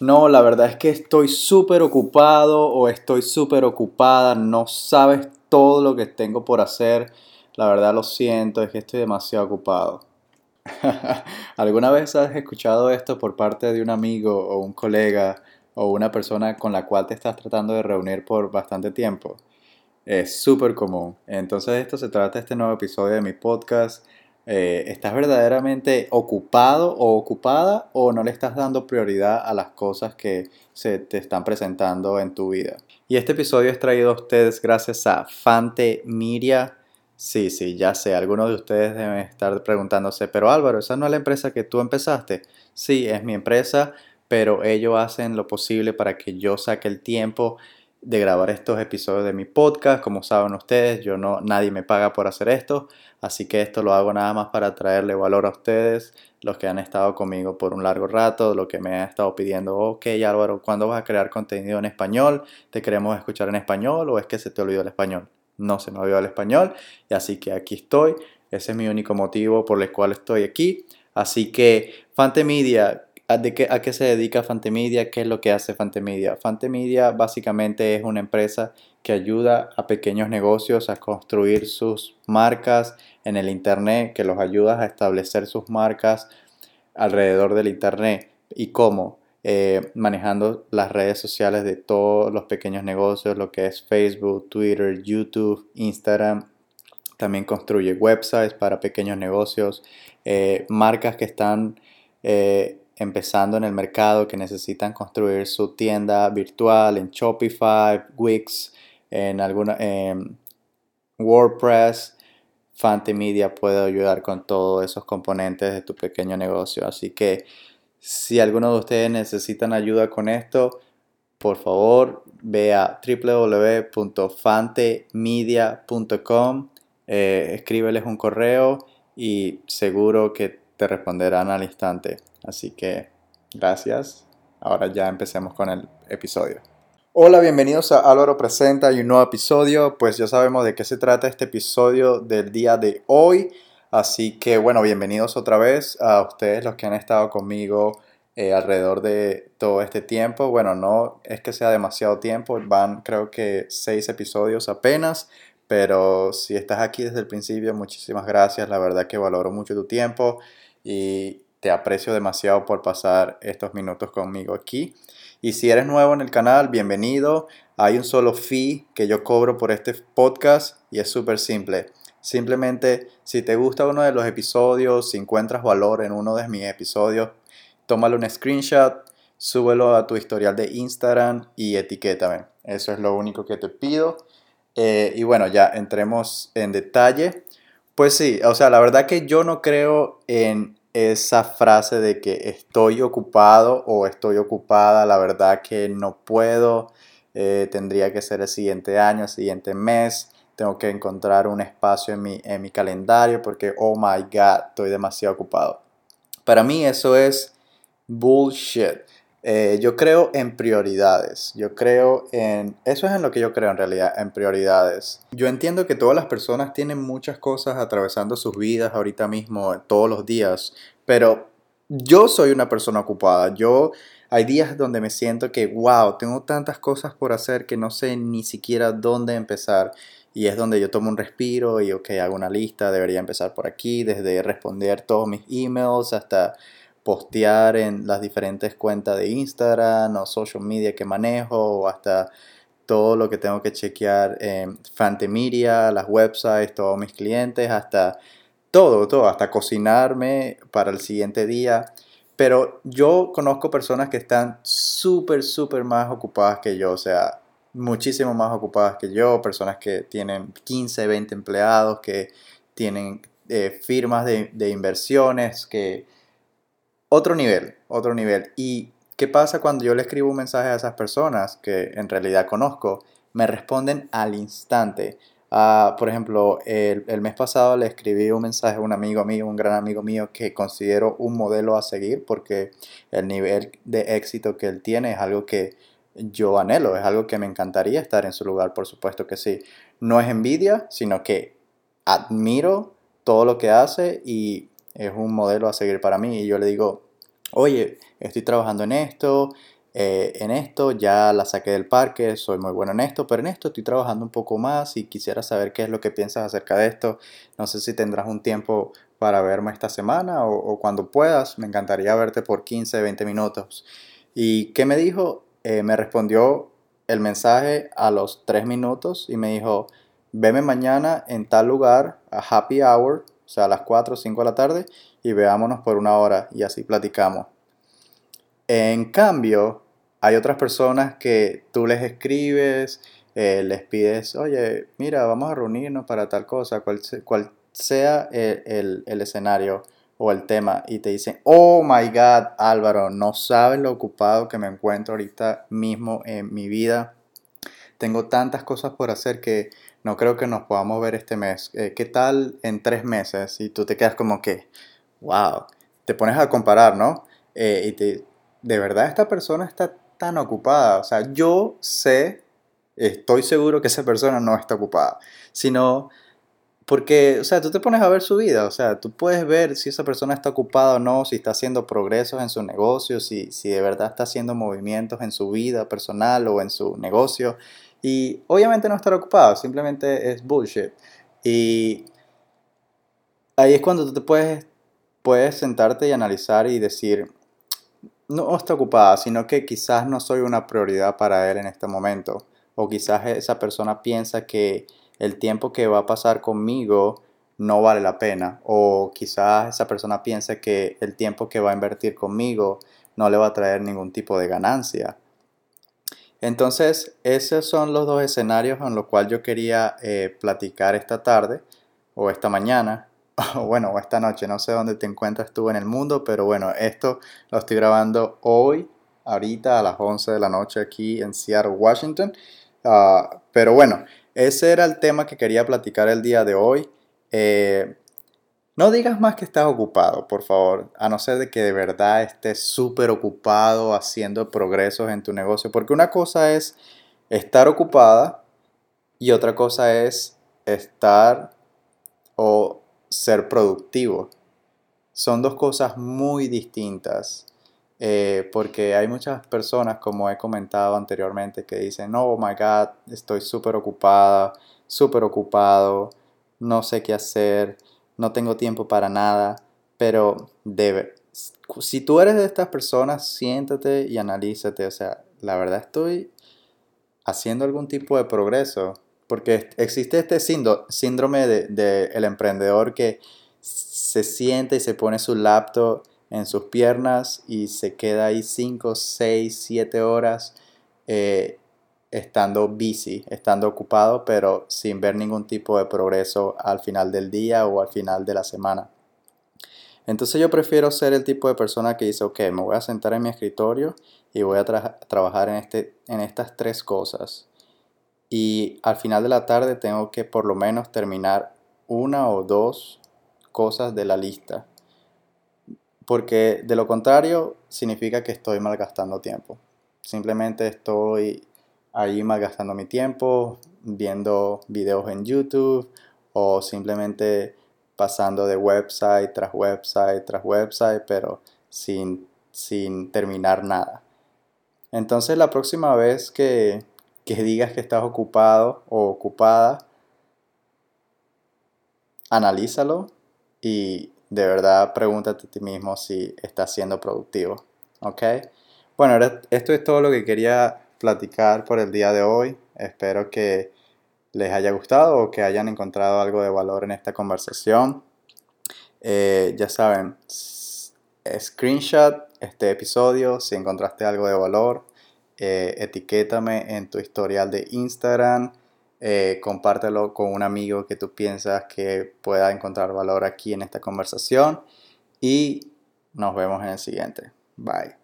No, la verdad es que estoy súper ocupado o estoy súper ocupada, no sabes todo lo que tengo por hacer. La verdad lo siento, es que estoy demasiado ocupado. ¿Alguna vez has escuchado esto por parte de un amigo o un colega o una persona con la cual te estás tratando de reunir por bastante tiempo? Es súper común. Entonces esto se trata de este nuevo episodio de mi podcast. Eh, ¿Estás verdaderamente ocupado o ocupada o no le estás dando prioridad a las cosas que se te están presentando en tu vida? Y este episodio es traído a ustedes gracias a Fante Miria. Sí, sí, ya sé, algunos de ustedes deben estar preguntándose, pero Álvaro, ¿esa no es la empresa que tú empezaste? Sí, es mi empresa, pero ellos hacen lo posible para que yo saque el tiempo de grabar estos episodios de mi podcast. Como saben ustedes, yo no, nadie me paga por hacer esto, así que esto lo hago nada más para traerle valor a ustedes, los que han estado conmigo por un largo rato, lo que me han estado pidiendo, ok Álvaro, ¿cuándo vas a crear contenido en español? ¿Te queremos escuchar en español o es que se te olvidó el español? No se me olvidó el español, y así que aquí estoy. Ese es mi único motivo por el cual estoy aquí. Así que ¿A, qué, se dedica Fantemedia? ¿Qué es lo que hace Fantemedia? Fantemedia básicamente es una empresa que ayuda a pequeños negocios a construir sus marcas en el Internet, que los ayuda a establecer sus marcas alrededor del Internet. ¿Y cómo? Eh, manejando las redes sociales de todos los pequeños negocios, lo que es Facebook, Twitter, YouTube, Instagram. También construye websites para pequeños negocios, eh, marcas que están eh, empezando en el mercado que necesitan construir su tienda virtual en Shopify, Wix, en alguna WordPress, Fante Media puede ayudar con todos esos componentes de tu pequeño negocio. Así que si alguno de ustedes necesitan ayuda con esto, por favor ve a www.fantemedia.com, eh, escríbeles un correo y seguro que te responderán al instante. Así que gracias. Ahora ya empecemos con el episodio. Hola, bienvenidos a Álvaro Presenta y un nuevo episodio. Pues ya sabemos de qué se trata este episodio del día de hoy. Así que bueno, bienvenidos otra vez a ustedes los que han estado conmigo eh, alrededor de todo este tiempo. Bueno, no es que sea demasiado tiempo, van creo que seis episodios apenas. Pero si estás aquí desde el principio, muchísimas gracias. La verdad que valoro mucho tu tiempo y te aprecio demasiado por pasar estos minutos conmigo aquí. Y si eres nuevo en el canal, bienvenido. Hay un solo fee que yo cobro por este podcast y es súper simple. Simplemente, si te gusta uno de los episodios, si encuentras valor en uno de mis episodios, tómale un screenshot, súbelo a tu historial de Instagram y etiquétame. Eso es lo único que te pido. Eh, y bueno, ya entremos en detalle. Pues sí, o sea, la verdad que yo no creo en esa frase de que estoy ocupado o estoy ocupada, la verdad que no puedo, eh, tendría que ser el siguiente año, el siguiente mes, tengo que encontrar un espacio en mi, en mi calendario porque, oh my god, estoy demasiado ocupado. Para mí eso es bullshit. Eh, yo creo en prioridades. Yo creo en... Eso es en lo que yo creo en realidad, en prioridades. Yo entiendo que todas las personas tienen muchas cosas atravesando sus vidas ahorita mismo, todos los días, pero yo soy una persona ocupada. Yo... Hay días donde me siento que, wow, tengo tantas cosas por hacer que no sé ni siquiera dónde empezar. Y es donde yo tomo un respiro y, ok, hago una lista, debería empezar por aquí, desde responder todos mis emails hasta postear en las diferentes cuentas de Instagram o social media que manejo o hasta todo lo que tengo que chequear en Fantemedia, las websites, todos mis clientes, hasta todo, todo, hasta cocinarme para el siguiente día. Pero yo conozco personas que están súper, súper más ocupadas que yo, o sea, muchísimo más ocupadas que yo, personas que tienen 15, 20 empleados, que tienen eh, firmas de, de inversiones, que otro nivel, otro nivel. ¿Y qué pasa cuando yo le escribo un mensaje a esas personas que en realidad conozco? Me responden al instante. Ah, por ejemplo, el, el, mes pasado le escribí un mensaje a un amigo mío, un gran amigo mío que considero un modelo a seguir porque el nivel de éxito que él tiene es algo que yo anhelo, es algo que me encantaría estar en su lugar, por supuesto que sí. No es envidia, sino que admiro todo lo que hace y es un modelo a seguir para mí. Y yo le digo, oye, estoy trabajando en esto, eh, en esto, ya la saqué del parque, soy muy bueno en esto, pero en esto estoy trabajando un poco más y quisiera saber qué es lo que piensas acerca de esto. No sé si tendrás un tiempo para verme esta semana o, cuando puedas, me encantaría verte por 15, 20 minutos. ¿Y qué me dijo? Eh, me respondió el mensaje a los 3 minutos y me dijo, veme mañana en tal lugar a happy hour, o sea, a las 4 o 5 de la tarde, y veámonos por una hora y así platicamos. En cambio, hay otras personas que tú les escribes, eh, les pides, oye, mira, vamos a reunirnos para tal cosa, cual, sea el, escenario o el tema, y te dicen, oh my God, Álvaro, no sabes lo ocupado que me encuentro ahorita mismo en mi vida. Tengo tantas cosas por hacer que no creo que nos podamos ver este mes. Eh, ¿Qué tal en tres meses? Y tú te quedas como que, wow, te pones a comparar, ¿no? Eh, y te, de verdad esta persona está tan ocupada. O sea, yo sé, estoy seguro que esa persona no está ocupada, sino porque, o sea, tú te pones a ver su vida, o sea, tú puedes ver si esa persona está ocupada o no, si está haciendo progresos en su negocio, si, si de verdad está haciendo movimientos en su vida personal o en su negocio. Y obviamente no estar ocupado, simplemente es bullshit. Y ahí es cuando tú te puedes, puedes sentarte y analizar y decir, no está ocupada, sino que quizás no soy una prioridad para él en este momento. O quizás esa persona piensa que el tiempo que va a pasar conmigo no vale la pena. O quizás esa persona piensa que el tiempo que va a invertir conmigo no le va a traer ningún tipo de ganancia. Entonces, esos son los dos escenarios en los cuales yo quería eh, platicar esta tarde o esta mañana bueno, esta noche, no sé dónde te encuentras tú en el mundo, pero bueno, esto lo estoy grabando hoy, ahorita a las 11 de la noche aquí en Seattle, Washington. Ah, pero bueno, ese era el tema que quería platicar el día de hoy. Eh, no digas más que estás ocupado, por favor, a no ser de que de verdad estés súper ocupado haciendo progresos en tu negocio, porque una cosa es estar ocupada y otra cosa es estar o ser productivo. Son dos cosas muy distintas. Eh, porque hay muchas personas, como he comentado anteriormente, que dicen, oh my God, estoy súper ocupada, súper ocupado, no sé qué hacer, no tengo tiempo para nada, pero debe, si tú eres de estas personas, siéntate y analízate, o sea, la verdad estoy haciendo algún tipo de progreso, porque existe este síndrome del de, el emprendedor que se siente y se pone su laptop en sus piernas y se queda ahí 5, 6, 7 horas eh, estando busy, estando ocupado, pero sin ver ningún tipo de progreso al final del día o al final de la semana. Entonces yo prefiero ser el tipo de persona que dice, ok, me voy a sentar en mi escritorio y voy a trabajar en, este, en estas tres cosas y al final de la tarde tengo que por lo menos terminar una o dos cosas de la lista. Porque de lo contrario significa que estoy malgastando tiempo. Simplemente estoy ahí malgastando mi tiempo viendo videos en YouTube o simplemente pasando de website tras website tras website, pero sin, sin terminar nada. Entonces la próxima vez que, que digas que estás ocupado o ocupada, analízalo y de verdad pregúntate a ti mismo si estás siendo productivo. ¿Ok? Bueno, esto es todo lo que quería platicar por el día de hoy. Espero que les haya gustado o que hayan encontrado algo de valor en esta conversación. Eh, ya saben, screenshot este episodio si encontraste algo de valor eh, etiquétame en tu historial de Instagram, eh, compártelo con un amigo que tú piensas que pueda encontrar valor aquí en esta conversación y nos vemos en el siguiente. Bye.